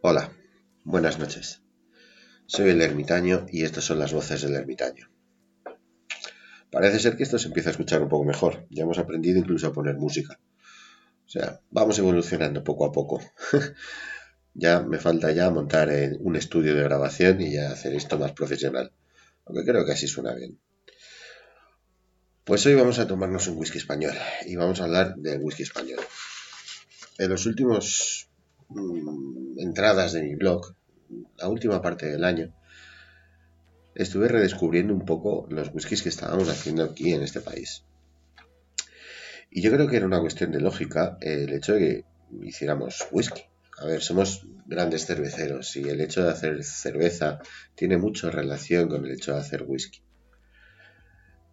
Hola, buenas noches. Soy el ermitaño y estas son las voces del ermitaño. Parece ser que esto se empieza a escuchar un poco mejor. Ya hemos aprendido incluso a poner música. O sea, vamos evolucionando poco a poco. ya me falta ya montar un estudio de grabación y ya hacer esto más profesional. Aunque creo que así suena bien. Pues hoy vamos a tomarnos un whisky español y vamos a hablar del whisky español. En los últimos entradas de mi blog, la última parte del año, estuve redescubriendo un poco los whiskies que estábamos haciendo aquí en este país. Y yo creo que era una cuestión de lógica el hecho de que hiciéramos whisky. A ver, somos grandes cerveceros y el hecho de hacer cerveza tiene mucha relación con el hecho de hacer whisky.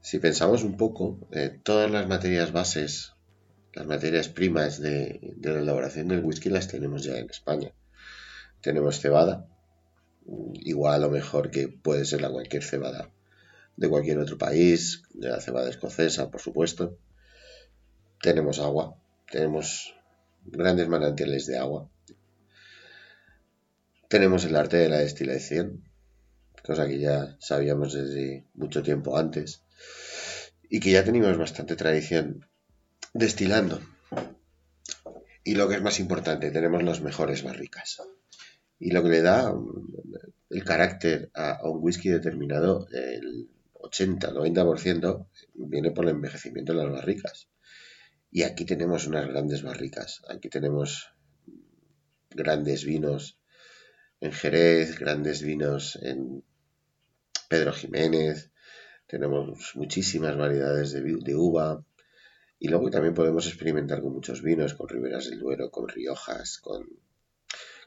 Si pensamos un poco, eh, todas las materias bases las materias primas de, la elaboración del whisky las tenemos ya en España. Tenemos cebada, igual o mejor que puede ser la cualquier cebada de cualquier otro país, de la cebada escocesa, por supuesto. Tenemos agua, tenemos grandes manantiales de agua. Tenemos el arte de la destilación, cosa que ya sabíamos desde mucho tiempo antes y que ya teníamos bastante tradición destilando. Y lo que es más importante, tenemos las mejores barricas. Y lo que le da um, el carácter a, un whisky determinado, el 80-90% viene por el envejecimiento de las barricas. Y aquí tenemos unas grandes barricas. Aquí tenemos grandes vinos en Jerez, grandes vinos en Pedro Jiménez. Tenemos muchísimas variedades de, de uva, y luego también podemos experimentar con muchos vinos, con Riberas del Duero, con Riojas, con,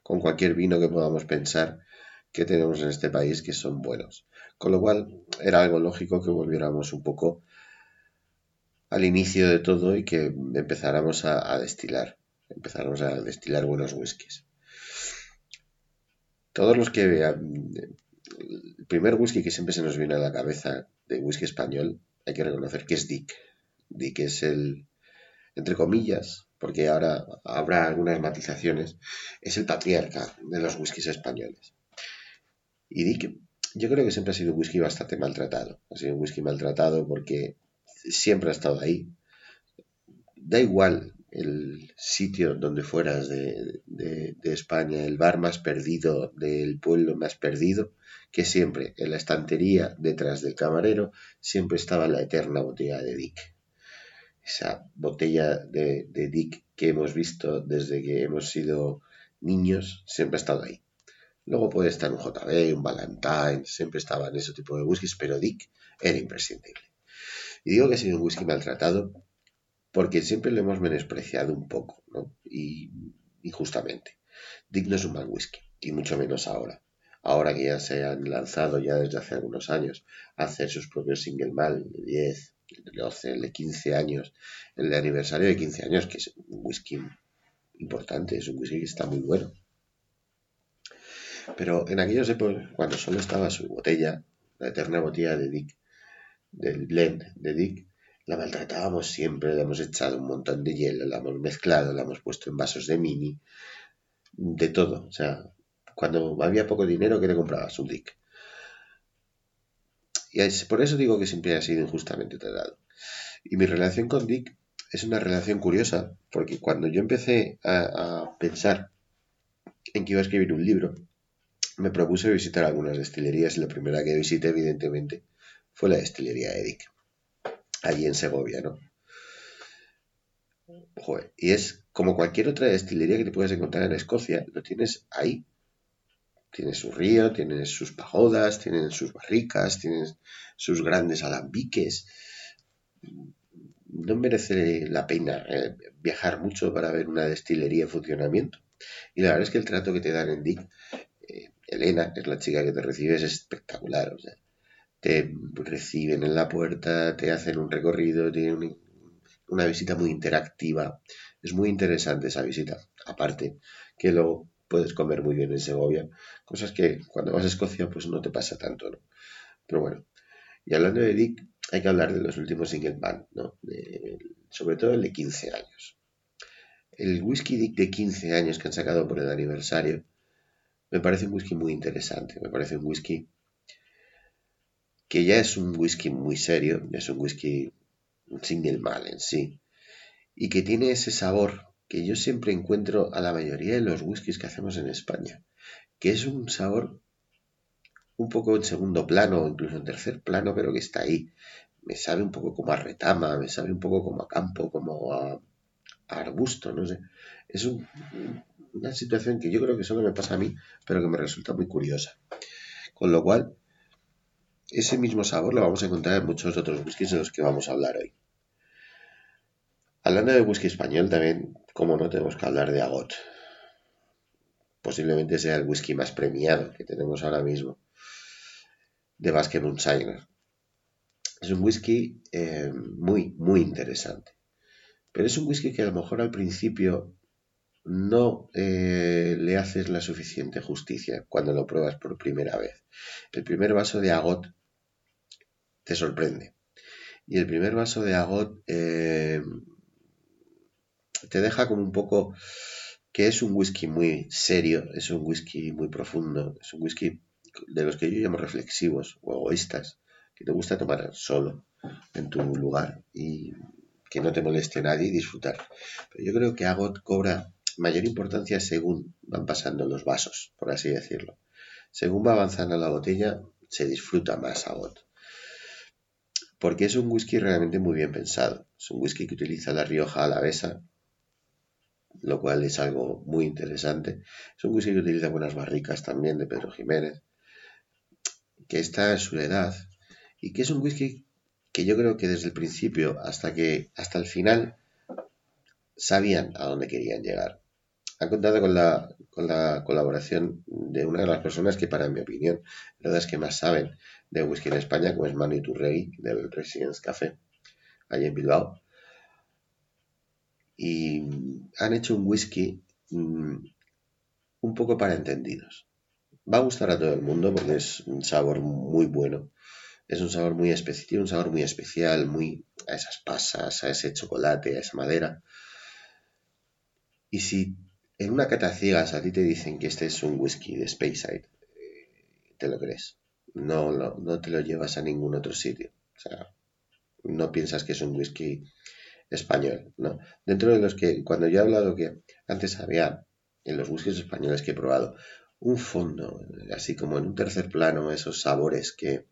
con cualquier vino que podamos pensar que tenemos en este país que son buenos. Con lo cual era algo lógico que volviéramos un poco al inicio de todo y que empezáramos a, destilar, empezáramos a destilar buenos whiskies. Todos los que vean, el primer whisky que siempre se nos viene a la cabeza de whisky español, hay que reconocer que es Dick de que es el, entre comillas, porque ahora habrá algunas matizaciones, es el patriarca de los whiskies españoles. Y Dick, yo creo que siempre ha sido un whisky bastante maltratado. Ha sido un whisky maltratado porque siempre ha estado ahí. Da igual el sitio donde fueras de, de, España, el bar más perdido del pueblo más perdido, que siempre en la estantería detrás del camarero siempre estaba la eterna botella de Dick esa botella de, Dick que hemos visto desde que hemos sido niños, siempre ha estado ahí. Luego puede estar un JB, un Valentine, siempre estaba en ese tipo de whiskies, pero Dick era imprescindible. Y digo que ha sido un whisky maltratado porque siempre lo hemos menospreciado un poco, ¿no? Y, justamente. Dick no es un mal whisky, y mucho menos ahora. Ahora que ya se han lanzado ya desde hace algunos años a hacer sus propios single mal de 10, el de 15 años, el de aniversario de 15 años, que es un whisky importante, es un whisky que está muy bueno. Pero en aquellos épocas, cuando solo estaba su botella, la eterna botella de Dick, del blend de Dick, la maltratábamos siempre, le hemos echado un montón de hielo, la hemos mezclado, la hemos puesto en vasos de mini, de todo. O sea, cuando había poco dinero, ¿qué te comprabas? Un Dick. Y por eso digo que siempre ha sido injustamente tratado. Y mi relación con Dick es una relación curiosa, porque cuando yo empecé a, pensar en que iba a escribir un libro, me propuse visitar algunas destilerías y la primera que visité, evidentemente, fue la destilería de Dick, allí en Segovia, ¿no? y es como cualquier otra destilería que te puedes encontrar en Escocia, lo tienes ahí, tiene su río, tiene sus pagodas, tienen sus barricas, tienen sus grandes alambiques. No merece la pena eh, viajar mucho para ver una destilería en funcionamiento. Y la verdad es que el trato que te dan en Dick, eh, Elena, que es la chica que te recibe, es espectacular. O sea, te reciben en la puerta, te hacen un recorrido, tienen una visita muy interactiva. Es muy interesante esa visita. Aparte, que luego puedes comer muy bien en Segovia, cosas que cuando vas a Escocia pues no te pasa tanto, ¿no? Pero bueno, y hablando de Dick, hay que hablar de los últimos single band, ¿no? sobre todo el de 15 años. El whisky Dick de 15 años que han sacado por el aniversario me parece un whisky muy interesante, me parece un whisky que ya es un whisky muy serio, es un whisky sin el mal en sí, y que tiene ese sabor que yo siempre encuentro a la mayoría de los whiskies que hacemos en España, que es un sabor un poco en segundo plano, incluso en tercer plano, pero que está ahí. Me sabe un poco como a retama, me sabe un poco como a campo, como a, arbusto, no sé. Es una situación que yo creo que solo me pasa a mí, pero que me resulta muy curiosa. Con lo cual, ese mismo sabor lo vamos a encontrar en muchos otros whiskies de los que vamos a hablar hoy. Hablando de whisky español, también, como no, tenemos que hablar de Agot. Posiblemente sea el whisky más premiado que tenemos ahora mismo, de Basque Moonshiner. Es un whisky eh, muy, muy interesante. Pero es un whisky que a lo mejor al principio no eh, le haces la suficiente justicia cuando lo pruebas por primera vez. El primer vaso de Agot te sorprende. Y el primer vaso de Agot eh, te deja como un poco que es un whisky muy serio, es un whisky muy profundo, es un whisky de los que yo llamo reflexivos o egoístas, que te gusta tomar solo en tu lugar y que no te moleste nadie y disfrutar. Pero yo creo que Agot cobra mayor importancia según van pasando los vasos, por así decirlo. Según va avanzando la botella, se disfruta más Agot porque es un whisky realmente muy bien pensado. Es un whisky que utiliza la Rioja alavesa, lo cual es algo muy interesante. Es un whisky que utiliza buenas barricas también de Pedro Jiménez, que está en su edad y que es un whisky que yo creo que desde el principio hasta que hasta el final sabían a dónde querían llegar. Han contado con la, con la colaboración de una de las personas que, para mi opinión, las que más saben de whisky en España, como es Manu Turrey del Residence Café, allí en Bilbao. Y han hecho un whisky mm, un poco para entendidos. Va a gustar a todo el mundo porque es un sabor muy bueno. Es un sabor muy especial, un sabor muy especial, muy a esas pasas, a ese chocolate, a esa madera. Y si en una cata ciegas a ti te dicen que este es un whisky de Speyside, eh, te lo crees no, no te lo llevas a ningún otro sitio. O sea, no piensas que es un whisky español, ¿no? Dentro de los que, cuando yo he hablado que antes había en los whiskies españoles que he probado, un fondo, así como en un tercer plano, esos sabores que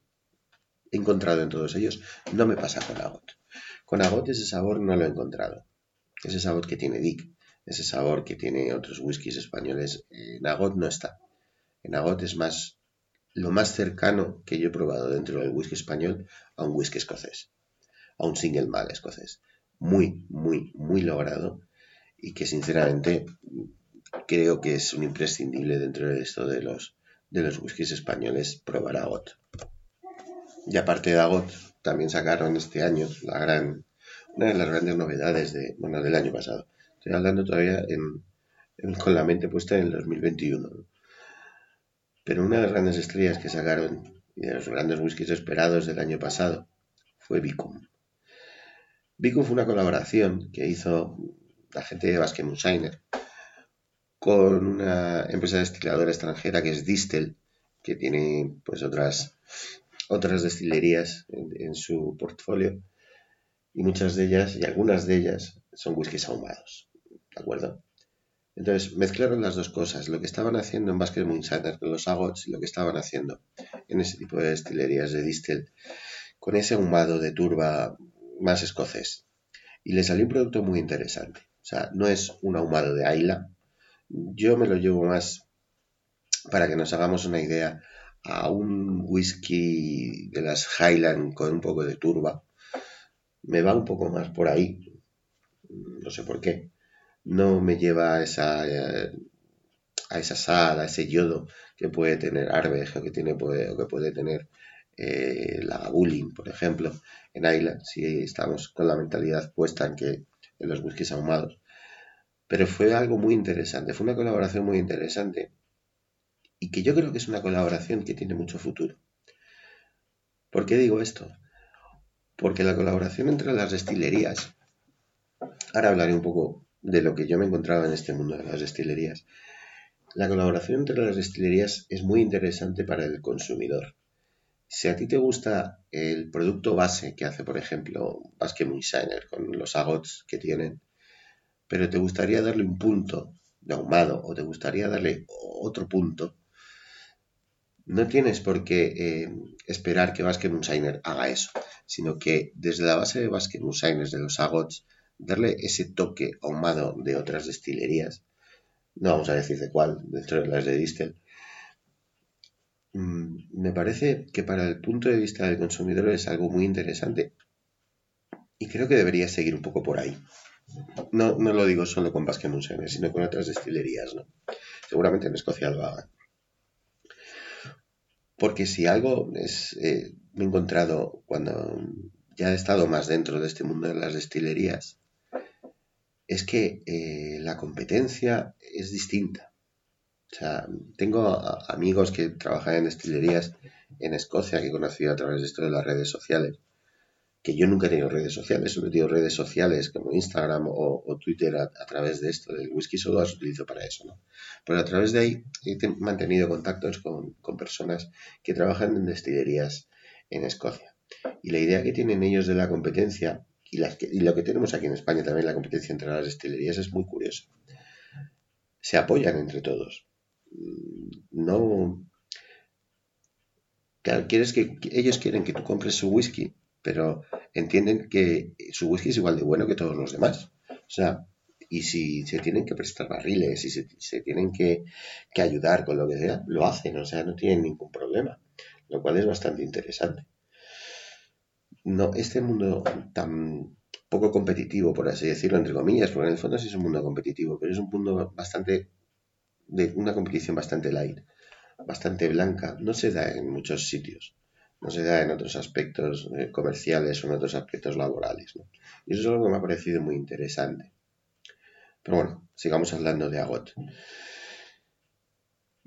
he encontrado en todos ellos, no me pasa con Agot. Con Agot ese sabor no lo he encontrado. Ese sabor que tiene Dick, ese sabor que tiene otros whiskies españoles, en Agot no está. En Agot es más lo más cercano que yo he probado dentro del whisky español a un whisky escocés, a un single malt escocés. Muy, muy, muy logrado y que sinceramente creo que es un imprescindible dentro de esto de los, de los whiskies españoles probar Agot. Y aparte de Agot, también sacaron este año la gran, una de las grandes novedades de, bueno, del año pasado. Estoy hablando todavía con la mente puesta en el 2021. Pero una de las grandes estrellas que sacaron y de los grandes whiskies esperados del año pasado fue Vicum. Vicum fue una colaboración que hizo la gente de Basque Moonshiner con una empresa destiladora extranjera que es Distel, que tiene pues otras, otras destilerías en, en su portfolio y muchas de ellas y algunas de ellas son whiskies ahumados, ¿de acuerdo? Entonces mezclaron las dos cosas, lo que estaban haciendo en Basket Moonshiner con los agots y lo que estaban haciendo en ese tipo de destilerías de distel con ese ahumado de turba más escocés. Y le salió un producto muy interesante. O sea, no es un ahumado de Ayla. Yo me lo llevo más para que nos hagamos una idea a un whisky de las Highland con un poco de turba. Me va un poco más por ahí. No sé por qué no me lleva a esa, eh, a esa sal, a ese yodo que puede tener Arbeja, que, tiene, o que puede tener eh, la Gabulin, por ejemplo, en Island, si estamos con la mentalidad puesta en que en los whiskies ahumados. Pero fue algo muy interesante, fue una colaboración muy interesante y que yo creo que es una colaboración que tiene mucho futuro. ¿Por qué digo esto? Porque la colaboración entre las destilerías, ahora hablaré un poco de lo que yo me encontraba en este mundo de las destilerías. La colaboración entre las destilerías es muy interesante para el consumidor. Si a ti te gusta el producto base que hace, por ejemplo, Basque Moonshiner con los agots que tienen, pero te gustaría darle un punto de ahumado o te gustaría darle otro punto, no tienes por qué eh, esperar que Basque Moonshiner haga eso, sino que desde la base de Basque Moonshiners, de los agots, darle ese toque ahumado de otras destilerías, no vamos a decir de cuál, dentro de las de Distel, me parece que para el punto de vista del consumidor es algo muy interesante y creo que debería seguir un poco por ahí. No, no lo digo solo con Basque Moonshiner, sino con otras destilerías, ¿no? Seguramente en Escocia lo hagan. Porque si algo es, eh, me he encontrado cuando ya he estado más dentro de este mundo de las destilerías, es que eh, la competencia es distinta. O sea, tengo amigos que trabajan en destilerías en Escocia que he conocido a través de esto de las redes sociales que yo nunca he tenido redes sociales, solo he tenido redes sociales como Instagram o, Twitter a, través de esto, del whisky solo las utilizo para eso, ¿no? Pero a través de ahí he mantenido contactos con, personas que trabajan en destilerías en Escocia. Y la idea que tienen ellos de la competencia y, y lo que tenemos aquí en España también, la competencia entre las destilerías, es muy curioso. Se apoyan entre todos. No. Claro, quieres que, ellos quieren que tú compres su whisky pero entienden que su whisky es igual de bueno que todos los demás. O sea, y si se tienen que prestar barriles, y se, tienen que, ayudar con lo que sea, lo hacen, o sea, no tienen ningún problema, lo cual es bastante interesante. No, este mundo tan poco competitivo, por así decirlo, entre comillas, porque en el fondo sí es un mundo competitivo, pero es un mundo bastante, de una competición bastante light, bastante blanca, no se da en muchos sitios no se da en otros aspectos eh, comerciales o en otros aspectos laborales. Y eso es algo que me ha parecido muy interesante. Pero bueno, sigamos hablando de Agot.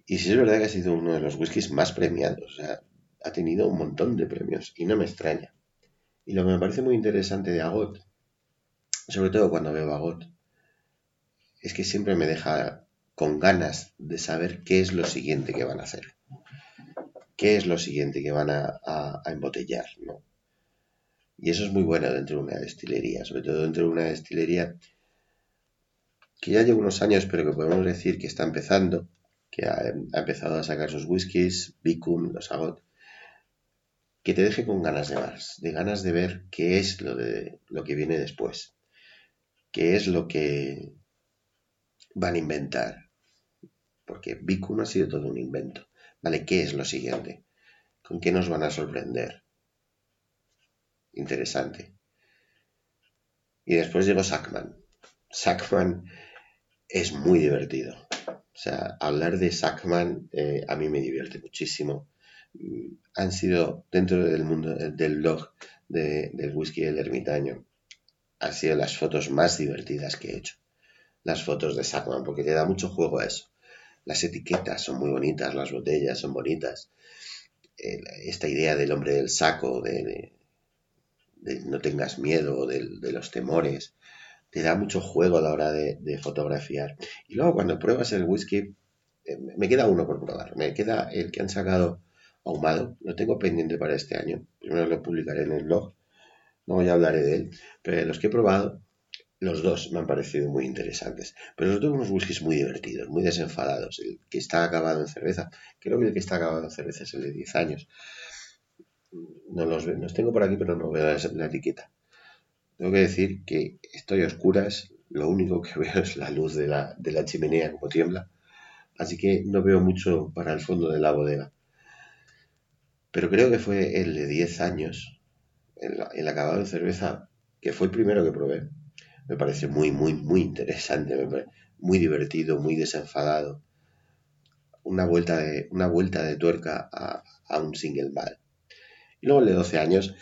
Y sí es verdad que ha sido uno de los whiskies más premiados. Ha tenido un montón de premios y no me extraña. Y lo que me parece muy interesante de Agot, sobre todo cuando veo Agot, es que siempre me deja con ganas de saber qué es lo siguiente que van a hacer qué es lo siguiente que van a, embotellar, ¿no? Y eso es muy bueno dentro de una destilería, sobre todo dentro de una destilería que ya lleva unos años, pero que podemos decir que está empezando, que ha, empezado a sacar sus whiskies, Bicum, los Agot, que te deje con ganas de más, de ganas de ver qué es lo, de, lo que viene después, qué es lo que van a inventar, porque Bicum ha sido todo un invento. Vale, ¿qué es lo siguiente? ¿Con qué nos van a sorprender? Interesante. Y después llegó Sackman. Sackman es muy divertido. O sea, hablar de Sackman eh, a mí me divierte muchísimo. Mm, han sido, dentro del mundo del blog del whisky del ermitaño, han sido las fotos más divertidas que he hecho. Las fotos de Sackman, porque te da mucho juego a eso. Las etiquetas son muy bonitas, las botellas son bonitas. Esta idea del hombre del saco, de, no tengas miedo, de, los temores, te da mucho juego a la hora de, fotografiar. Y luego cuando pruebas el whisky, eh, me queda uno por probar. Me queda el que han sacado ahumado. Lo tengo pendiente para este año. Primero lo publicaré en el blog. Luego ya hablaré de él. Pero los que he probado, los dos me han parecido muy interesantes. Pero los dos unos whiskies muy divertidos, muy desenfadados. El que está acabado en cerveza, creo que el que está acabado en cerveza es el de 10 años. No los, los tengo por aquí, pero no veo la, etiqueta. Tengo que decir que estoy a oscuras, lo único que veo es la luz de la, de la chimenea como tiembla. Así que no veo mucho para el fondo de la bodega. Pero creo que fue el de 10 años, el, el acabado de cerveza, que fue el primero que probé me parece muy, muy, muy interesante, muy divertido, muy desenfadado. Una vuelta de, una vuelta de tuerca a, un single mal. Y luego el de 12 años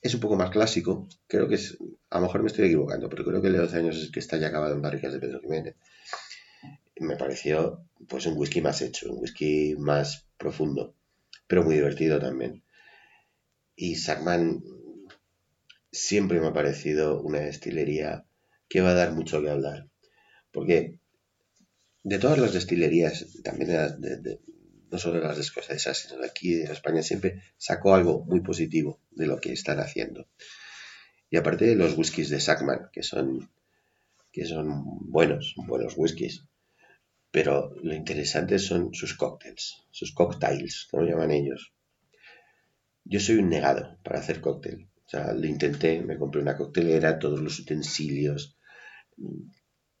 es un poco más clásico, creo que es, a lo mejor me estoy equivocando, pero creo que el de 12 años es que está ya acabado en barricas de Pedro Jiménez. Me pareció pues un whisky más hecho, un whisky más profundo, pero muy divertido también. Y Sackman siempre me ha parecido una destilería que va a dar mucho que hablar. Porque de todas las destilerías, también de, no solo las escocesas, sino de aquí de España, siempre saco algo muy positivo de lo que están haciendo. Y aparte de los whiskies de Sackman, que son, que son buenos, buenos whiskies, pero lo interesante son sus cócteles, sus cocktails, como llaman ellos. Yo soy un negado para hacer cóctel. O sea, lo intenté, me compré una coctelera, todos los utensilios,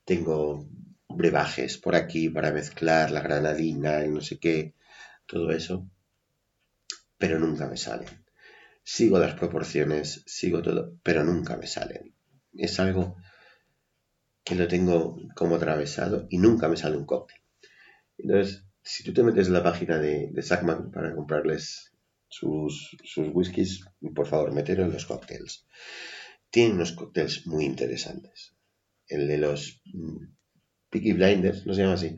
tengo brebajes por aquí para mezclar la granadina y no sé qué, todo eso, pero nunca me salen. Sigo las proporciones, sigo todo, pero nunca me salen. Es algo que lo tengo como atravesado y nunca me sale un cóctel. Entonces, si tú te metes en la página de, de Sackman para comprarles sus, whiskies, por favor, metero en los cócteles. Tienen unos cócteles muy interesantes. El de los mm, Peaky Blinders, no se llama así.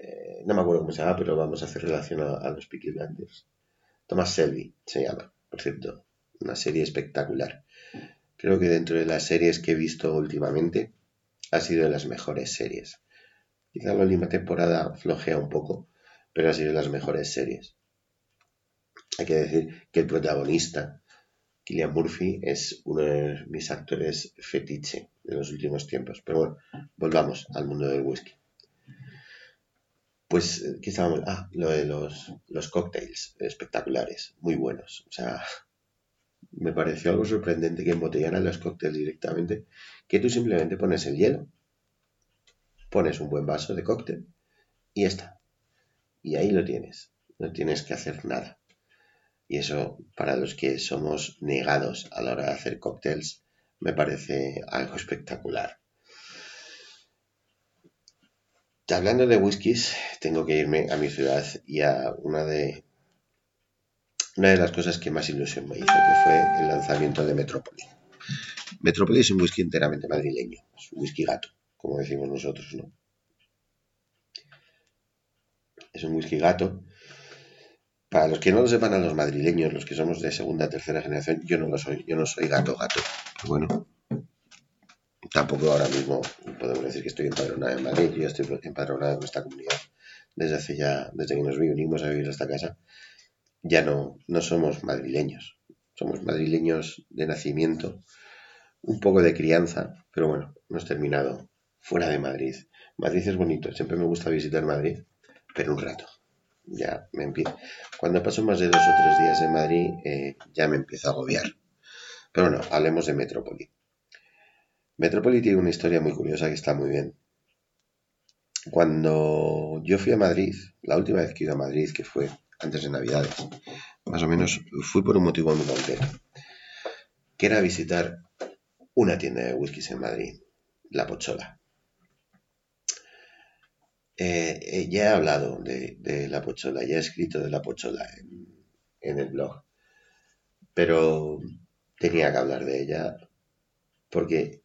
Eh, no me acuerdo cómo se llama, pero vamos a hacer relación a, los Peaky Blinders. Thomas Selby se llama, por cierto. Una serie espectacular. Creo que dentro de las series que he visto últimamente, ha sido de las mejores series. Quizá la última temporada flojea un poco, pero ha sido de las mejores series. Hay que decir que el protagonista, Killian Murphy, es uno de mis actores fetiche de los últimos tiempos. Pero bueno, volvamos al mundo del whisky. Pues, eh, ¿qué estábamos? Ah, lo de los, los cócteles espectaculares, muy buenos. O sea, me pareció algo sorprendente que embotellaran los cócteles directamente, que tú simplemente pones el hielo, pones un buen vaso de cóctel y ya está. Y ahí lo tienes. No tienes que hacer nada. Y eso, para los que somos negados a la hora de hacer cócteles, me parece algo espectacular. Hablando de whiskies, tengo que irme a mi ciudad y a una de, una de las cosas que más ilusión me hizo, que fue el lanzamiento de Metrópoli. Metrópoli es un whisky enteramente madrileño, es un whisky gato, como decimos nosotros, ¿no? Es un whisky gato para los que no lo sepan a los madrileños, los que somos de segunda, tercera generación, yo no lo soy, yo no soy gato, gato. Pero bueno, tampoco ahora mismo podemos decir que estoy empadronado en Madrid, yo estoy empadronado en esta comunidad desde hace ya, desde que nos vinimos a vivir a esta casa. Ya no, no somos madrileños, somos madrileños de nacimiento, un poco de crianza, pero bueno, hemos terminado fuera de Madrid. Madrid es bonito, siempre me gusta visitar Madrid, pero un rato ya me empiezo. Cuando paso más de dos o tres días en Madrid, eh, ya me empiezo a agobiar. Pero bueno, hablemos de Metrópoli. Metrópoli tiene una historia muy curiosa que está muy bien. Cuando yo fui a Madrid, la última vez que iba a Madrid, que fue antes de Navidades, más o menos fui por un motivo muy concreto, que era visitar una tienda de whiskies en Madrid, La Pochola. Eh, eh, ya he hablado de, la pochola, ya he escrito de la pochola en, el blog, pero tenía que hablar de ella porque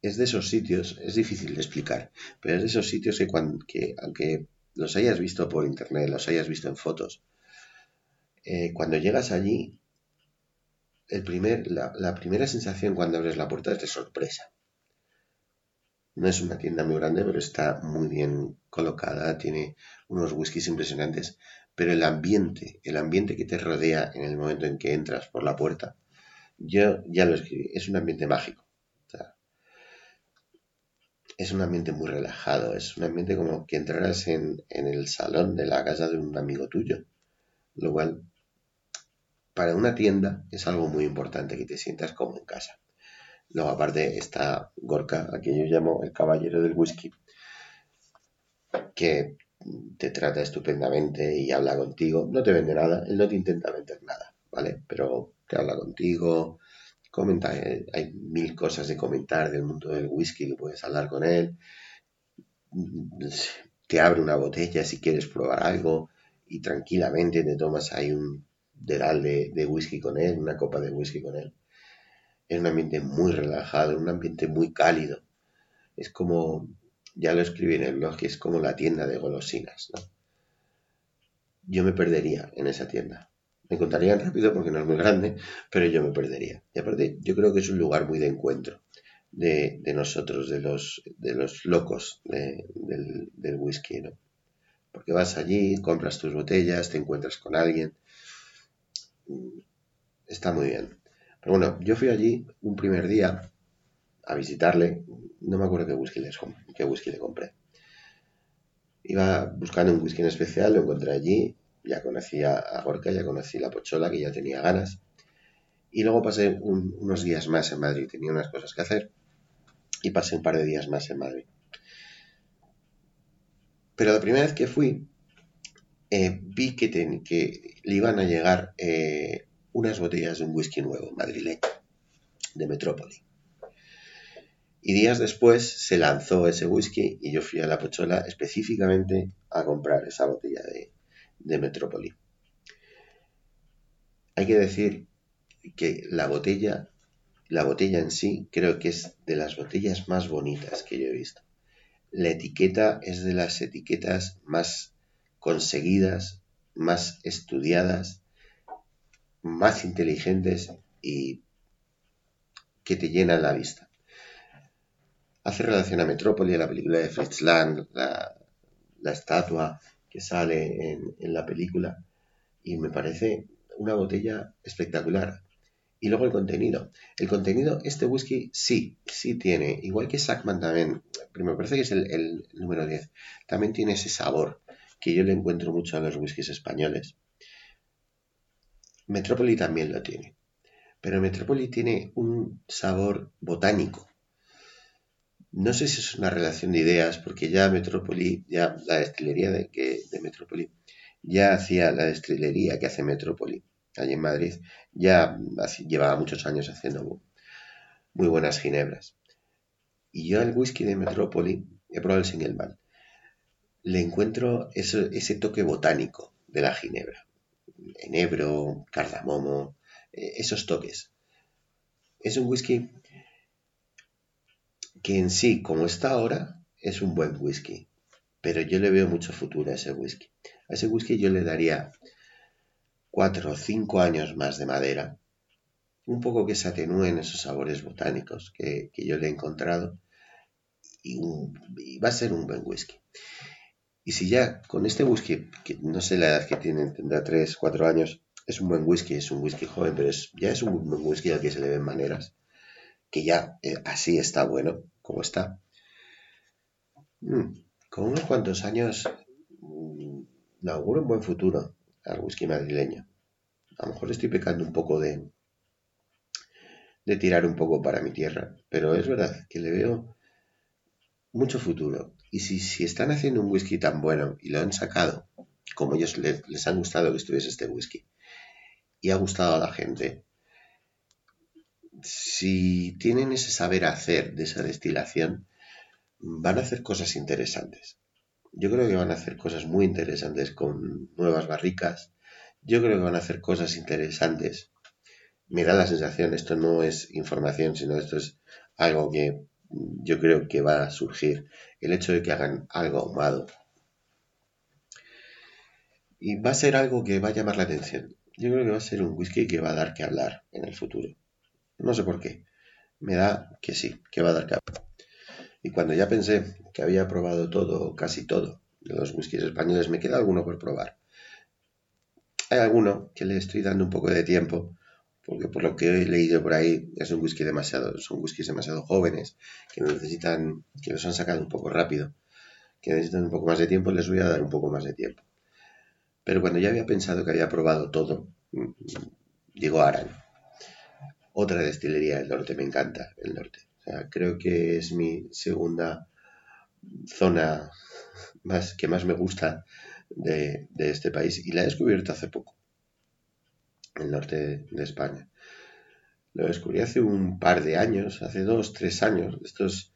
es de esos sitios, es difícil de explicar, pero es de esos sitios que, que aunque los hayas visto por internet, los hayas visto en fotos, eh, cuando llegas allí, el primer, la, la primera sensación cuando abres la puerta es de sorpresa. No es una tienda muy grande, pero está muy bien colocada, tiene unos whiskies impresionantes, pero el ambiente, el ambiente que te rodea en el momento en que entras por la puerta, yo ya lo escribí, es un ambiente mágico. es un ambiente muy relajado, es un ambiente como que entraras en, en el salón de la casa de un amigo tuyo, lo cual para una tienda es algo muy importante que te sientas como en casa. Luego, aparte, está Gorka, a quien yo llamo el caballero del whisky, que te trata estupendamente y habla contigo. No te vende nada, él no te intenta vender nada, ¿vale? Pero te habla contigo, comenta, eh, hay mil cosas de comentar del mundo del whisky que puedes hablar con él. Te abre una botella si quieres probar algo y tranquilamente te tomas ahí un dedal de, de whisky con él, una copa de whisky con él es un ambiente muy relajado, un ambiente muy cálido. Es como, ya lo escribí en el blog, es como la tienda de golosinas, ¿no? Yo me perdería en esa tienda. Me contarían rápido porque no es muy grande, pero yo me perdería. Y aparte, yo creo que es un lugar muy de encuentro. de, nosotros, de los, de los locos del, del whisky, ¿no? Porque vas allí, compras tus botellas, te encuentras con alguien. Está muy bien. Pero bueno, yo fui allí un primer día a visitarle. No me acuerdo qué whisky, les, qué whisky le compré. Iba buscando un whisky en especial, lo encontré allí. Ya conocía a Gorka, ya conocí la Pochola, que ya tenía ganas. Y luego pasé unos días más en Madrid. Tenía unas cosas que hacer. Y pasé un par de días más en Madrid. Pero la primera vez que fui, eh, vi que, que, le iban a llegar eh, unas botellas de un whisky nuevo, madrileño, de Metrópoli. Y días después se lanzó ese whisky y yo fui a la Pochola específicamente a comprar esa botella de, Metrópoli. Hay que decir que la botella, la botella en sí, creo que es de las botellas más bonitas que yo he visto. La etiqueta es de las etiquetas más conseguidas, más estudiadas, más inteligentes y que te llenan la vista hace relación a Metrópoli, a la película de Fritz Lang, la, estatua que sale en, la película, y me parece una botella espectacular. Y luego el contenido. El contenido, este whisky sí, sí tiene, igual que Sackman también, pero me parece que es el, el, número 10, también tiene ese sabor que yo le encuentro mucho a los whiskies españoles. Metrópoli también lo tiene, pero Metrópoli tiene un sabor botánico, no sé si es una relación de ideas, porque ya Metrópoli, ya la destilería de, que, de Metrópoli, ya hacía la destilería que hace Metrópoli, allí en Madrid, ya llevaba muchos años haciendo muy buenas ginebras. Y yo al whisky de Metrópoli, he probado el single le encuentro ese toque botánico de la ginebra. Enebro, cardamomo, eh, esos toques. Es un whisky que en sí, como está ahora, es un buen whisky. Pero yo le veo mucho futuro a ese whisky. A ese whisky yo le daría cuatro o cinco años más de madera. Un poco que se atenúen esos sabores botánicos que, yo le he encontrado. Y, va a ser un buen whisky. Y si ya con este whisky, que no sé la edad que tiene, tendrá tres, cuatro años, es un buen whisky, es un whisky joven, pero ya es un buen whisky al que se le ven maneras, que ya eh, así está bueno, como está. Mm, con unos cuantos años mm, le auguro un buen futuro al whisky madrileño. A lo mejor estoy pecando un poco de, de tirar un poco para mi tierra, pero es verdad que le veo mucho futuro. Y si, si están haciendo un whisky tan bueno y lo han sacado, como ellos les, les han gustado que estuviese este whisky, y ha gustado a la gente, si tienen ese saber hacer de esa destilación, van a hacer cosas interesantes. Yo creo que van a hacer cosas muy interesantes con nuevas barricas. Yo creo que van a hacer cosas interesantes. Me da la sensación, esto no es información, sino esto es algo que yo creo que va a surgir. El hecho de que hagan algo ahumado. Y va a ser algo que va a llamar la atención. Yo creo que va a ser un whisky que va a dar que hablar en el futuro. No sé por qué. Me da que sí, que va a dar capa. Y cuando ya pensé que había probado todo, casi todo, de los whiskies españoles, me queda alguno por probar. Hay alguno que le estoy dando un poco de tiempo, porque por lo que he leído por ahí es un whisky demasiado, son whiskies demasiado jóvenes, que necesitan, que los han sacado un poco rápido, que necesitan un poco más de tiempo, les voy a dar un poco más de tiempo. Pero cuando ya había pensado que había probado todo, mm, digo Aran, otra destilería del norte, me encanta el norte. creo que es mi segunda zona más, que más me gusta de, este país y la he descubierto hace poco, el norte de, España. Lo descubrí hace un par de años, hace dos, tres años, estos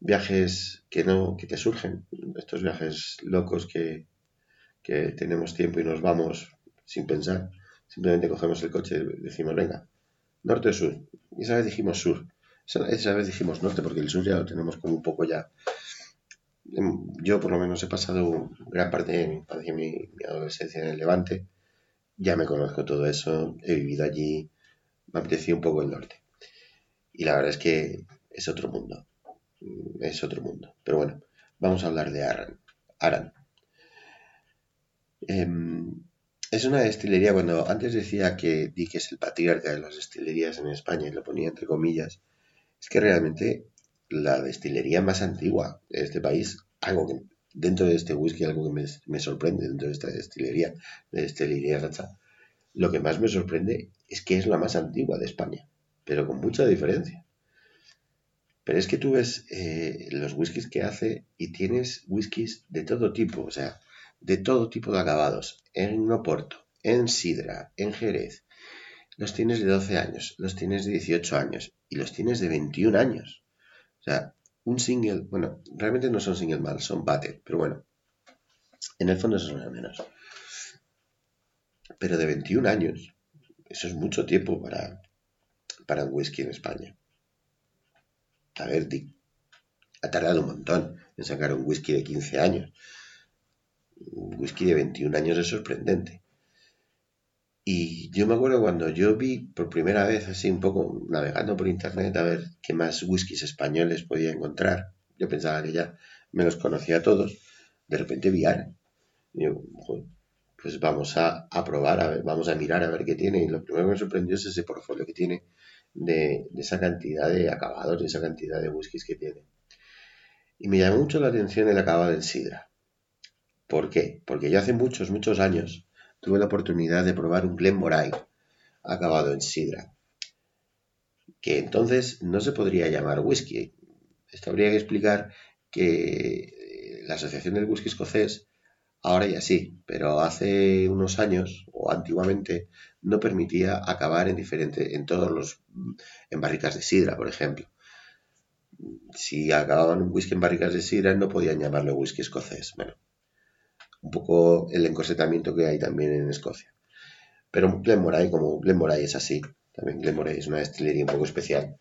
viajes que no, que te surgen, estos viajes locos que, que tenemos tiempo y nos vamos sin pensar, simplemente cogemos el coche y decimos, venga, norte o sur. Y esa vez dijimos sur. Esa, vez dijimos norte porque el sur ya lo tenemos como un poco ya. Em, yo por lo menos he pasado gran parte de mi, adolescencia en el Levante. Ya me conozco todo eso, he vivido allí, me apetecía un poco el norte. Y la verdad es que es otro mundo. Mm, es otro mundo. Pero bueno, vamos a hablar de Aran. Aran. Em, es una destilería, cuando antes decía que Dick es el patriarca de las destilerías en España y lo ponía entre comillas, es que realmente la destilería más antigua de este país, algo que dentro de este whisky, algo que me, sorprende dentro de esta destilería, de destilería Racha, lo que más me sorprende es que es la más antigua de España, pero con mucha diferencia. Pero es que tú ves eh, los whiskies que hace y tienes whiskies de todo tipo, o sea, de todo tipo de acabados, en Oporto, en Sidra, en Jerez. Los tienes de 12 años, los tienes de 18 años y los tienes de 21 años. O sea, un single, bueno, realmente no son single mal, son battle, pero bueno, en el fondo son al menos. Pero de 21 años, eso es mucho tiempo para, para un whisky en España. A ver, ha tardado un montón en sacar un whisky de 15 años. Un whisky de 21 años es sorprendente. Y yo me acuerdo cuando yo vi por primera vez, así un poco navegando por internet, a ver qué más whiskies españoles podía encontrar. Yo pensaba que ya me los conocía todos. De repente vi Y yo, pues vamos a, probar, a ver, vamos a mirar a ver qué tiene. Y lo primero que me sorprendió es ese portfolio que tiene de, esa cantidad de acabados, de esa cantidad de whiskies que tiene. Y me llamó mucho la atención el acabado del Sidra. ¿Por qué? Porque yo hace muchos, muchos años tuve la oportunidad de probar un Glenmorangie acabado en Sidra. Que entonces no se podría llamar whisky. Esto habría que explicar que la Asociación del Whisky Escocés Ahora ya sí, pero hace unos años o antiguamente no permitía acabar en diferente, en todos los, en barricas de sidra, por ejemplo. Si acababan un whisky en barricas de sidra no podían llamarlo whisky escocés. Bueno, un poco el encorsetamiento que hay también en Escocia. Pero Glenmorangie, como Glenmorangie es así, también Glenmorangie es una destilería un poco especial,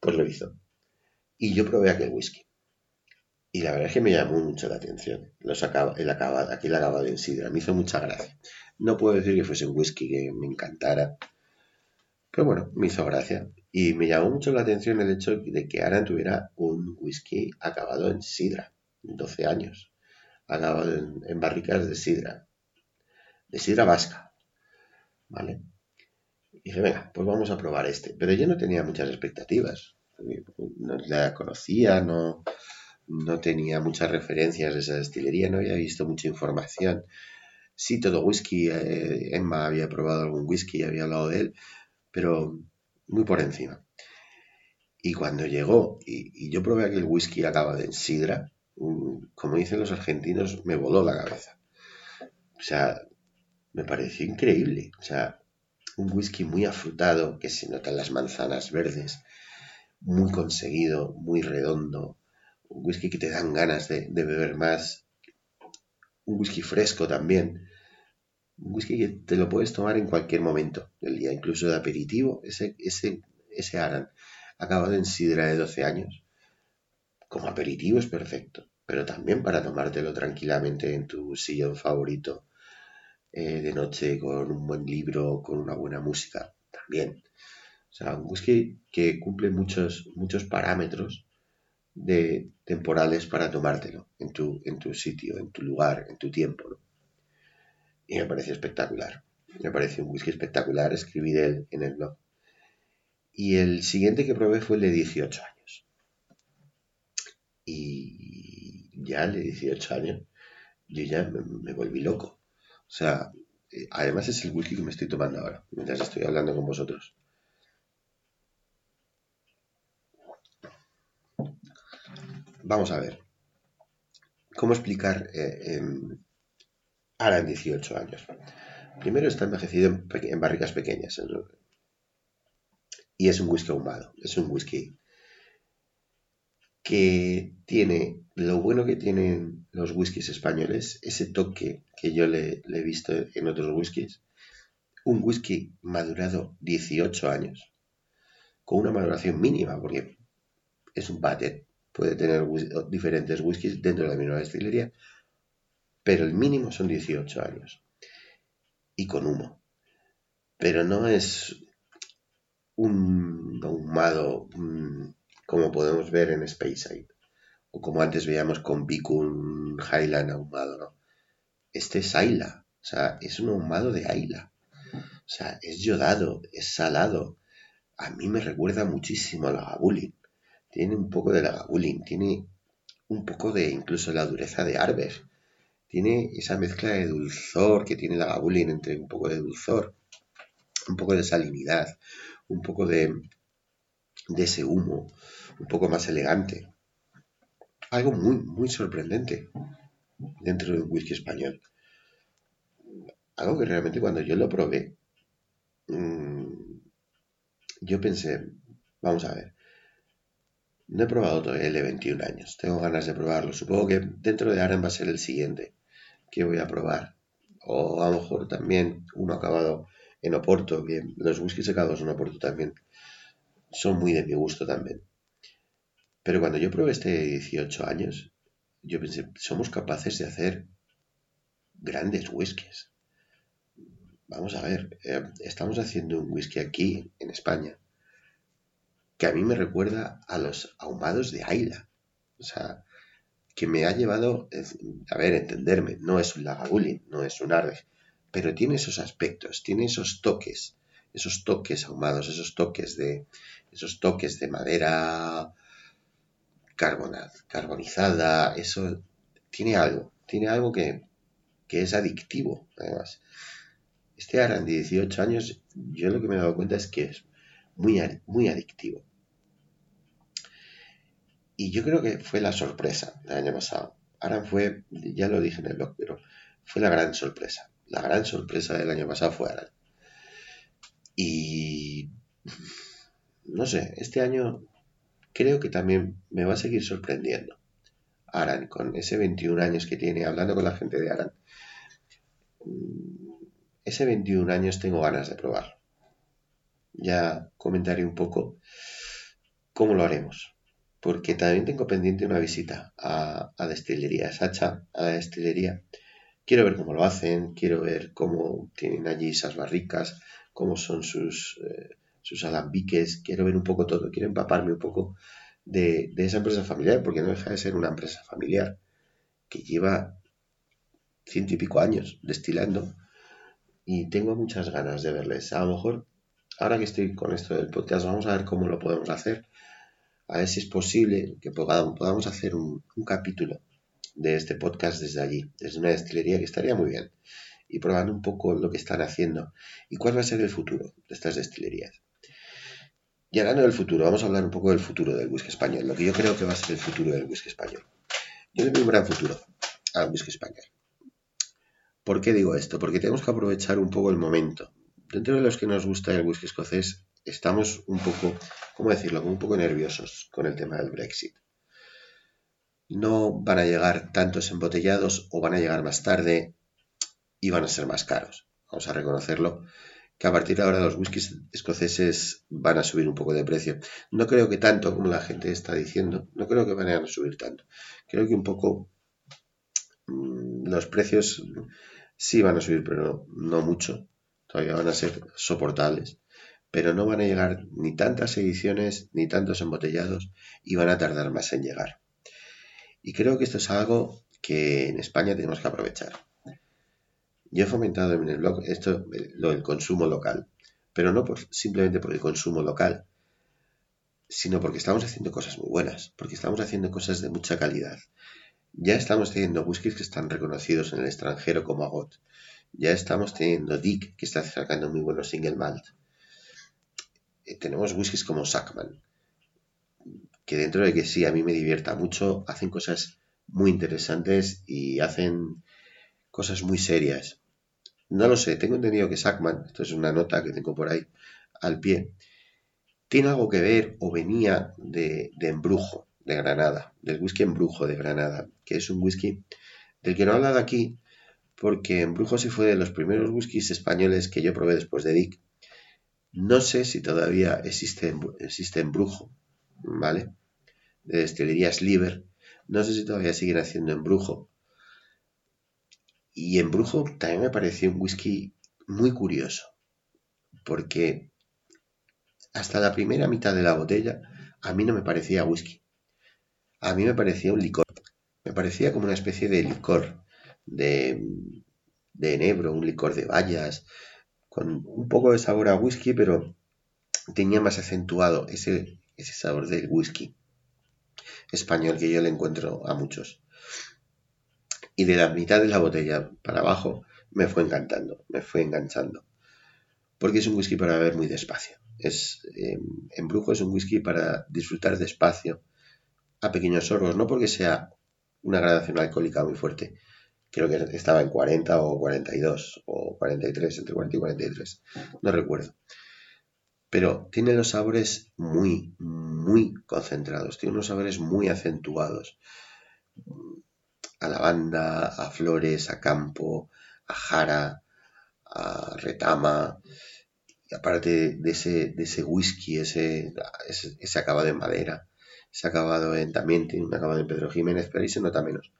pues lo hizo. Y yo probé aquel whisky. Y la verdad es que me llamó mucho la atención. Los acaba, el acabado, aquí el acabado en sidra. Me hizo mucha gracia. No puedo decir que fuese un whisky que me encantara. Pero bueno, me hizo gracia. Y me llamó mucho la atención el hecho de que Aran tuviera un whisky acabado en sidra. 12 años. Acabado en, barricas de sidra. De sidra vasca. ¿Vale? Y dije, venga, pues vamos a probar este. Pero yo no tenía muchas expectativas. No la conocía, no no tenía muchas referencias de esa destilería, no había visto mucha información. Sí, todo whisky, eh, Emma había probado algún whisky y había hablado de él, pero muy por encima. Y cuando llegó y, yo probé aquel whisky acabado en sidra, como dicen los argentinos, me voló la cabeza. O sea, me pareció increíble. O sea, un whisky muy afrutado, que se notan las manzanas verdes, muy conseguido, muy redondo, un whisky que te dan ganas de, beber más, un whisky fresco también, un whisky que te lo puedes tomar en cualquier momento del día, incluso de aperitivo, ese, ese, ese Aran acabado en sidra de 12 años, como aperitivo es perfecto, pero también para tomártelo tranquilamente en tu sillón favorito eh, de noche con un buen libro, con una buena música, también. O sea, un whisky que cumple muchos, muchos parámetros de temporales para tomártelo en tu, en tu sitio, en tu lugar, en tu tiempo. Y me parece espectacular. Me parece un whisky espectacular. Escribí de él en el blog. Y el siguiente que probé fue el de 18 años. Y ya de 18 años, yo ya me, volví loco. O sea, eh, además es el whisky que me estoy tomando ahora, mientras estoy hablando con vosotros. Vamos a ver. ¿Cómo explicar eh, ahora en 18 años? Primero está envejecido en, barricas pequeñas. y es un whisky ahumado. Es un whisky que tiene lo bueno que tienen los whiskies españoles, ese toque que yo le, he visto en otros whiskies. Un whisky madurado 18 años, con una maduración mínima, porque es un batted puede tener diferentes whiskies dentro de la misma destilería, pero el mínimo son 18 años y con humo. Pero no es un ahumado como podemos ver en Speyside, o como antes veíamos con Bicun Highland ahumado, ¿no? Este es Ayla, o sea, es un ahumado de Ayla. O sea, es yodado, es salado. A mí me recuerda muchísimo a la Gabulin. Tiene un poco de la Gabulin, tiene un poco de incluso la dureza de Arber. Tiene esa mezcla de dulzor que tiene la Gabulin entre un poco de dulzor, un poco de salinidad, un poco de, de ese humo, un poco más elegante. Algo muy, muy sorprendente dentro de un whisky español. Algo que realmente cuando yo lo probé, mmm, yo pensé, vamos a ver, no he probado todavía el de 21 años, tengo ganas de probarlo. Supongo que dentro de Aran va a ser el siguiente que voy a probar. O a lo mejor también uno acabado en Oporto, que los whiskies secados en Oporto también son muy de mi gusto también. Pero cuando yo probé este de 18 años, yo pensé, somos capaces de hacer grandes whiskies. Vamos a ver, eh, estamos haciendo un whisky aquí, en España, que a mí me recuerda a los ahumados de Ayla. O sea, que me ha llevado, a ver, entenderme, no es un Lagavulin, no es un Arde, pero tiene esos aspectos, tiene esos toques, esos toques ahumados, esos toques de, esos toques de madera carbonizada, eso tiene algo, tiene algo que, es adictivo, además. Este Aran de 18 años, yo lo que me he dado cuenta es que es muy, muy adictivo. Y yo creo que fue la sorpresa del año pasado. Aran fue, ya lo dije en el blog, pero fue la gran sorpresa. La gran sorpresa del año pasado fue Aran. Y no sé, este año creo que también me va a seguir sorprendiendo. Aran, con ese 21 años que tiene, hablando con la gente de Aran, mm, ese 21 años tengo ganas de probarlo. Ya comentaré un poco cómo lo haremos porque también tengo pendiente una visita a, a destilería Sacha, a la destilería. Quiero ver cómo lo hacen, quiero ver cómo tienen allí esas barricas, cómo son sus, eh, sus alambiques, quiero ver un poco todo, quiero empaparme un poco de, de, esa empresa familiar, porque no deja de ser una empresa familiar que lleva ciento y pico años destilando y tengo muchas ganas de verles. A lo mejor, ahora que estoy con esto del podcast, vamos a ver cómo lo podemos hacer a ver si es posible que podamos hacer un, capítulo de este podcast desde allí, desde una destilería que estaría muy bien, y probando un poco lo que están haciendo y cuál va a ser el futuro de estas destilerías. Y hablando del futuro, vamos a hablar un poco del futuro del whisky español, lo que yo creo que va a ser el futuro del whisky español. Yo le veo un gran futuro al whisky español. ¿Por qué digo esto? Porque tenemos que aprovechar un poco el momento. Dentro de los que nos gusta el whisky escocés, estamos un poco, ¿cómo decirlo?, un poco nerviosos con el tema del Brexit. No van a llegar tantos embotellados o van a llegar más tarde y van a ser más caros. Vamos a reconocerlo, que a partir de ahora los whiskies escoceses van a subir un poco de precio. No creo que tanto como la gente está diciendo, no creo que van a subir tanto. Creo que un poco mm, los precios sí van a subir, pero no mucho. Todavía van a ser soportables pero no van a llegar ni tantas ediciones ni tantos embotellados y van a tardar más en llegar. Y creo que esto es algo que en España tenemos que aprovechar. Yo he fomentado en el blog esto, lo del consumo local, pero no simplemente por el consumo local, sino porque estamos haciendo cosas muy buenas, porque estamos haciendo cosas de mucha calidad. Ya estamos teniendo whiskies que están reconocidos en el extranjero como Agot. Ya estamos teniendo Dick, que está sacando muy buenos single malt eh, tenemos whiskies como Sackman, que dentro de que sí, a mí me divierta mucho, hacen cosas muy interesantes y hacen cosas muy serias. No lo sé, tengo entendido que Sackman, esto es una nota que tengo por ahí al pie, tiene algo que ver o venía de, de Embrujo, de Granada, del whisky Embrujo de Granada, que es un whisky del que no he hablado aquí porque Embrujo sí fue de los primeros whiskies españoles que yo probé después de Dick no sé si todavía existe, existe embrujo, ¿vale? De destilerías Liver. No sé si todavía siguen haciendo embrujo. Y embrujo también me pareció un whisky muy curioso. Porque hasta la primera mitad de la botella a mí no me parecía whisky. A mí me parecía un licor. Me parecía como una especie de licor de, de enebro, un licor de bayas, con un poco de sabor a whisky, pero tenía más acentuado ese sabor del whisky español que yo le encuentro a muchos. Y de la mitad de la botella para abajo me fue encantando, me fue enganchando. Porque es un whisky para beber muy despacio. Es, eh, en Brujo es un whisky para disfrutar despacio, a pequeños sorbos, no porque sea una gradación alcohólica muy fuerte. Creo que estaba en 40 o 42 o 43, entre 40 y 43, no recuerdo. Pero tiene los sabores muy, muy concentrados, tiene unos sabores muy acentuados. A lavanda, a flores, a campo, a jara, a retama. Y aparte de ese, de ese whisky, ese, ese, acabado en madera, ese acabado en, también tiene un acabado en Pedro Jiménez, pero ahí se nota menos.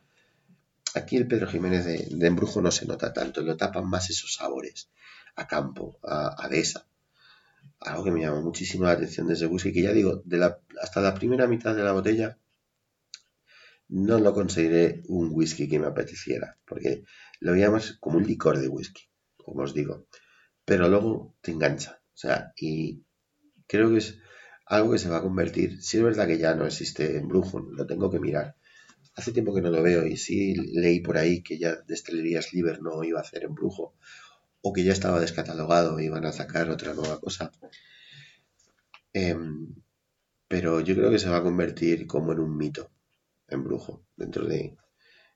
Aquí el Pedro Jiménez de, embrujo no se nota tanto, lo tapan más esos sabores, a campo, a, a dehesa algo que me llamó muchísimo la atención de ese whisky, que ya digo, hasta la primera mitad de la botella no lo conseguiré un whisky que me apeteciera, porque lo veía más como un licor de whisky, como os digo, pero luego te engancha, o sea, y creo que es algo que se va a convertir, si es verdad que ya no existe en Brujo, lo tengo que mirar, hace tiempo que no lo veo y sí leí por ahí que ya Destelerías Liber no iba a hacer en Brujo, o que ya estaba descatalogado y iban a sacar otra nueva cosa. Em, pero yo creo que se va a convertir como en un mito, en brujo, dentro de,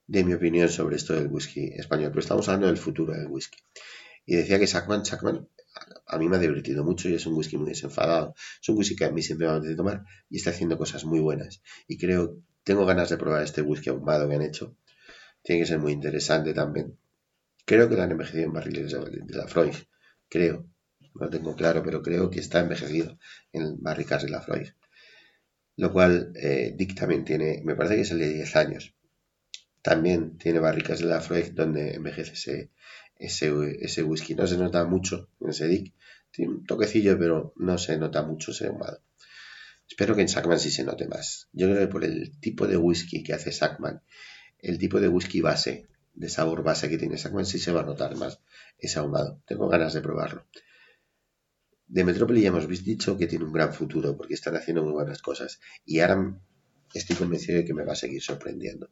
mi opinión sobre esto del whisky español. Pero estamos hablando del futuro del whisky. Y decía que Sackman, Sackman, a mí me ha divertido mucho y es un whisky muy desenfadado. Es un whisky que a mí siempre me de tomar y está haciendo cosas muy buenas. Y creo, tengo ganas de probar este whisky ahumado que han hecho. Tiene que ser muy interesante también. Creo que lo han envejecido en barriles de la Freud. Creo. No lo tengo claro, pero creo que está envejecido en barricas de la Freud. Lo cual eh, Dick también tiene, me parece que es el de 10 años. También tiene barricas de la Freud donde envejece ese, ese, whisky. No se nota mucho en ese Dick. Tiene un toquecillo, pero no se nota mucho ese ahumado. Espero que en Sackman sí se note más. Yo creo que por el tipo de whisky que hace Sackman, el tipo de whisky base de sabor base que tiene Sackman sí se va a notar más ese ahumado. Tengo ganas de probarlo. De Metrópoli ya hemos dicho que tiene un gran futuro porque están haciendo muy buenas cosas y ahora estoy convencido de que me va a seguir sorprendiendo.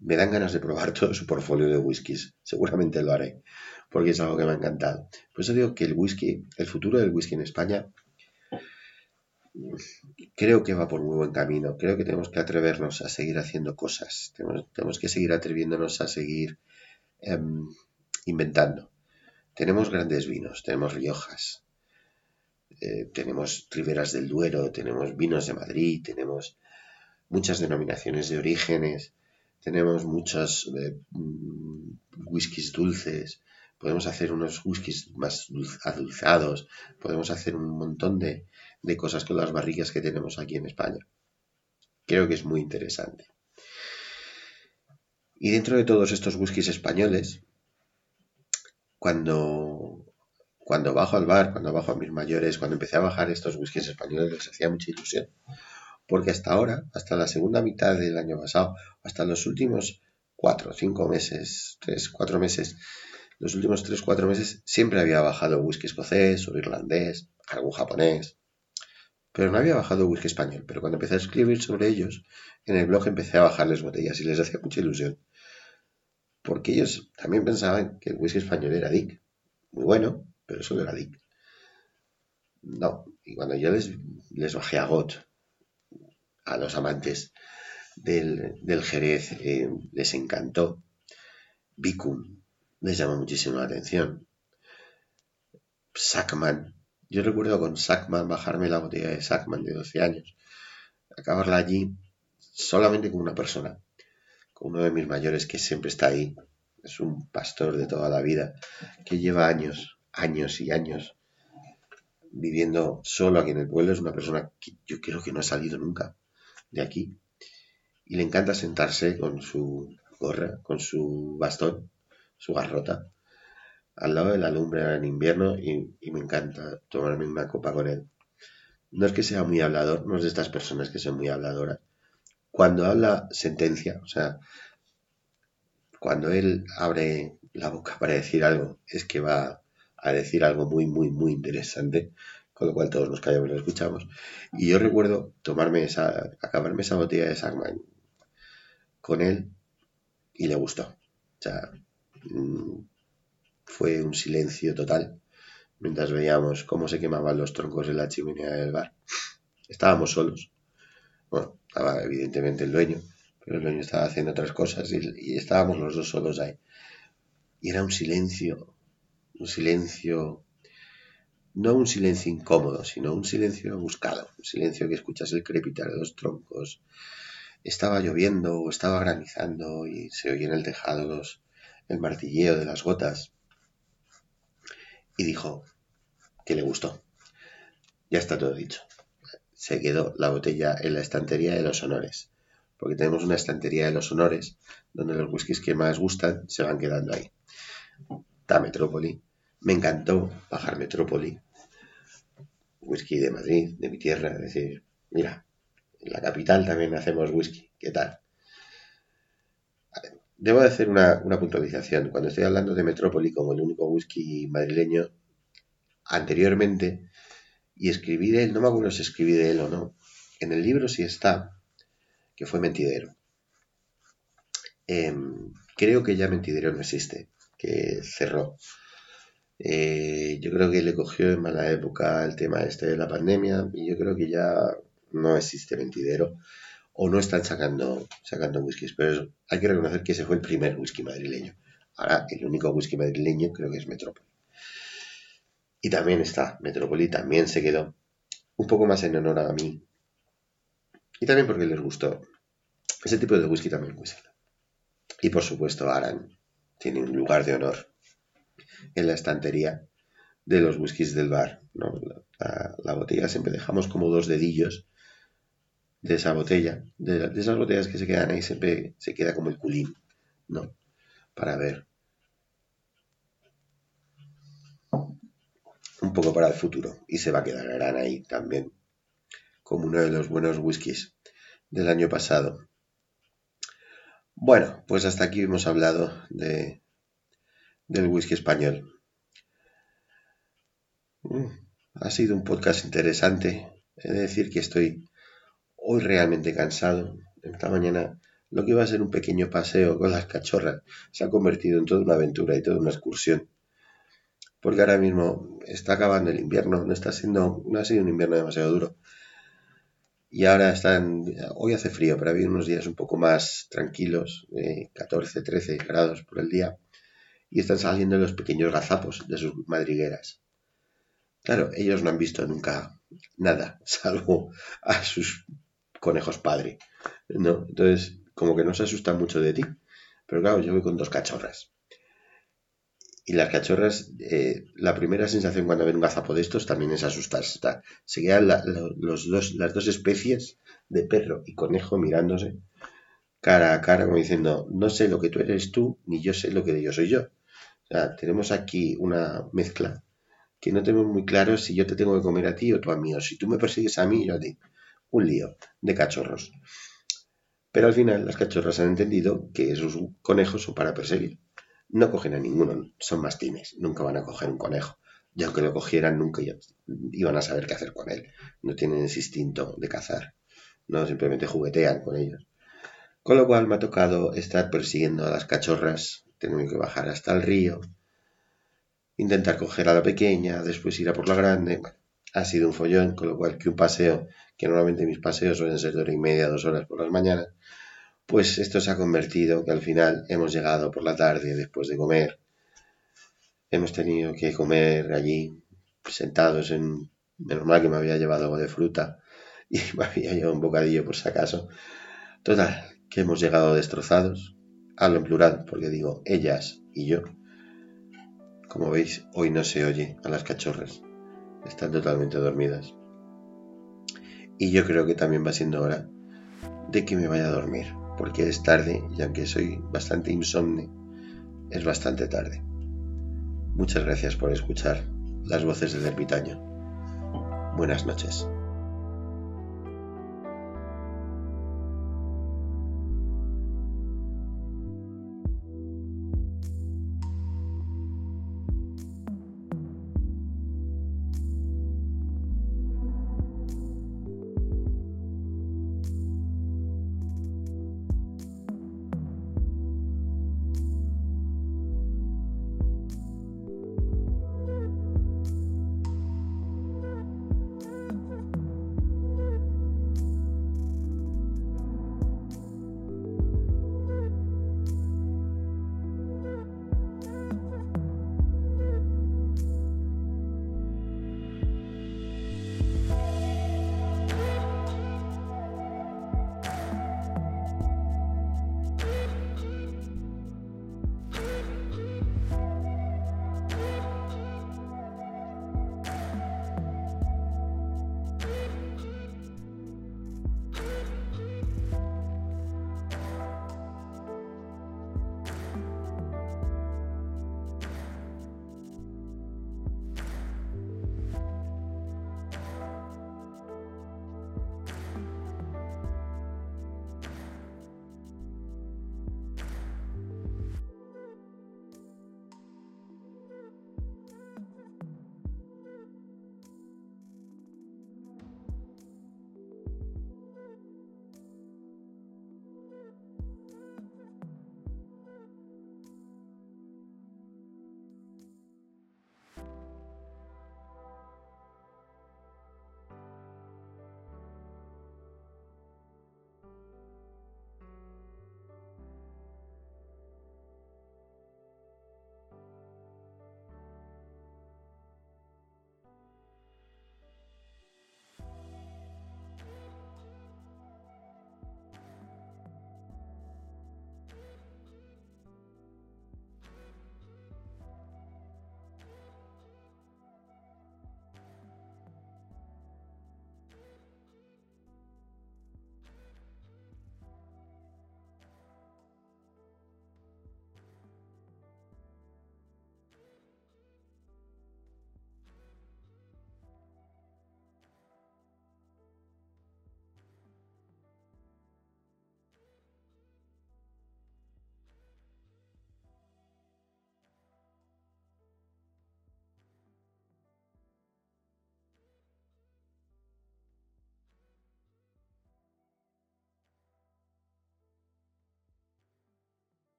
Me dan ganas de probar todo su portfolio de whiskies. Seguramente lo haré porque es algo que me ha encantado. Por eso digo que el whisky, el futuro del whisky en España creo que va por muy buen camino. Creo que tenemos que atrevernos a seguir haciendo cosas. Tenemos, que seguir atreviéndonos a seguir em, inventando. Tenemos grandes vinos, tenemos Riojas, eh, tenemos Riberas del Duero, tenemos vinos de Madrid, tenemos muchas denominaciones de orígenes, tenemos muchos eh, mm, whiskies dulces, podemos hacer unos whiskies más adulzados, podemos hacer un montón de, de cosas con las barricas que tenemos aquí en España. Creo que es muy interesante. Y dentro de todos estos whiskies españoles, cuando, cuando bajo al bar, cuando bajo a mis mayores, cuando empecé a bajar estos whiskies españoles, les hacía mucha ilusión. Porque hasta ahora, hasta la segunda mitad del año pasado, hasta los últimos cuatro, cinco meses, tres, cuatro meses, los últimos tres, cuatro meses, siempre había bajado whisky escocés o irlandés, algún japonés, pero no había bajado whisky español. Pero cuando empecé a escribir sobre ellos, en el blog empecé a bajarles botellas y les hacía mucha ilusión. Porque ellos también pensaban que el whisky español era Dick. Muy bueno, pero solo era Dick. No, y cuando yo les, les bajé a Got, a los amantes del, Jerez, eh, les encantó. Vicum les llamó muchísimo la atención. Sackman yo recuerdo con Sackman bajarme la botella de Sackman de 12 años, acabarla allí solamente con una persona, con uno de mis mayores que siempre está ahí. Es un pastor de toda la vida que lleva años, años y años viviendo solo aquí en el pueblo. Es una persona que yo creo que no ha salido nunca de aquí. Y le encanta sentarse con su gorra, con su bastón, su garrota, al lado de la lumbre en invierno y, me encanta tomarme una copa con él. no es que sea muy hablador, no es de estas personas que son muy habladoras. Cuando habla sentencia, o sea, cuando él abre la boca para decir algo, es que va a decir algo muy, muy, muy interesante, con lo cual todos nos callamos y lo escuchamos. Y yo recuerdo tomarme esa, acabarme esa botella de Sagman con él y le gustó. O sea, mm, fue un silencio total mientras veíamos cómo se quemaban los troncos en la chimenea del bar. Estábamos solos. Bueno, estaba evidentemente el dueño, pero el dueño estaba haciendo otras cosas y, estábamos los dos solos ahí. Y era un silencio, un silencio, no un silencio incómodo, sino un silencio buscado, un silencio que escuchas el crepitar de los troncos. Estaba lloviendo o estaba granizando y se oía en el tejado el martilleo de las gotas y dijo que le gustó. Ya está todo dicho. Se quedó la botella en la estantería de los honores, porque tenemos una estantería de los honores donde los whiskies que más gustan se van quedando ahí. Da Metrópoli. Me encantó bajar Metrópoli. Whisky de Madrid, de mi tierra. Es decir, mira, en la capital también hacemos whisky. ¿Qué tal? Debo de hacer una, puntualización. Cuando estoy hablando de Metrópoli como el único whisky madrileño, anteriormente, y escribí de él, no me acuerdo si escribí de él o no, en el libro sí está, que fue Mentidero. Em, creo que ya Mentidero no existe, que cerró. Eh, yo creo que le cogió en mala época el tema este de la pandemia y yo creo que ya no existe Mentidero o no están sacando, sacando whiskies, pero hay que reconocer que ese fue el primer whisky madrileño. Ahora, el único whisky madrileño creo que es Metrópoli. Y también está, Metrópoli también se quedó un poco más en honor a mí. Y también porque les gustó. Ese tipo de whisky también whisky. Y por supuesto, Aran tiene un lugar de honor en la estantería de los whiskies del bar. La, la, botella siempre dejamos como dos dedillos de esa botella, de, esas botellas que se quedan ahí, siempre se queda como el culín, ¿no? Para ver. Un poco para el futuro. Y se va a quedar ahí también, como uno de los buenos whiskies del año pasado. Bueno, pues hasta aquí hemos hablado de, del whisky español. Mm, ha sido un podcast interesante. He de decir que estoy hoy realmente cansado. Esta mañana lo que iba a ser un pequeño paseo con las cachorras se ha convertido en toda una aventura y toda una excursión. Porque ahora mismo está acabando el invierno, no está siendo, no ha sido un invierno demasiado duro. Y ahora están, hoy hace frío, pero ha habido unos días un poco más tranquilos, de 14, 13 grados por el día, y están saliendo los pequeños gazapos de sus madrigueras. Claro, ellos no han visto nunca nada, salvo a sus conejos padre, ¿no? Entonces, como que no se asustan mucho de ti. Pero claro, yo voy con dos cachorras. Y las cachorras, eh, la primera sensación cuando ven un gazapo de estos también es asustarse. Se quedan los dos, las dos especies de perro y conejo mirándose cara a cara como diciendo, no sé lo que tú eres tú, ni yo sé lo que yo soy yo. Tenemos aquí una mezcla que no tenemos muy claro si yo te tengo que comer a ti o tú a mí, o si tú me persigues a mí, yo a ti un lío de cachorros. Pero al final las cachorras han entendido que esos conejos son para perseguir. No cogen a ninguno, son mastines, nunca van a coger un conejo. Y aunque lo cogieran, nunca iban a saber qué hacer con él. No tienen ese instinto de cazar. No simplemente juguetean con ellos. Con lo cual me ha tocado estar persiguiendo a las cachorras. Tengo que bajar hasta el río. Intentar coger a la pequeña, después ir a por la grande ha sido un follón, con lo cual que un paseo, que normalmente mis paseos suelen ser de hora y media, dos horas por las mañanas, pues esto se ha convertido que al final hemos llegado por la tarde después de comer. Hemos tenido que comer allí sentados en... Menos mal que me había llevado algo de fruta y me había llevado un bocadillo por si acaso. Total, que hemos llegado destrozados. Hablo en plural porque digo ellas y yo. Como veis, hoy no se oye a las cachorras están totalmente dormidas. Y yo creo que también va siendo hora de que me vaya a dormir, porque es tarde y aunque soy bastante insomne, es bastante tarde. Muchas gracias por escuchar las voces del ermitaño. Buenas noches.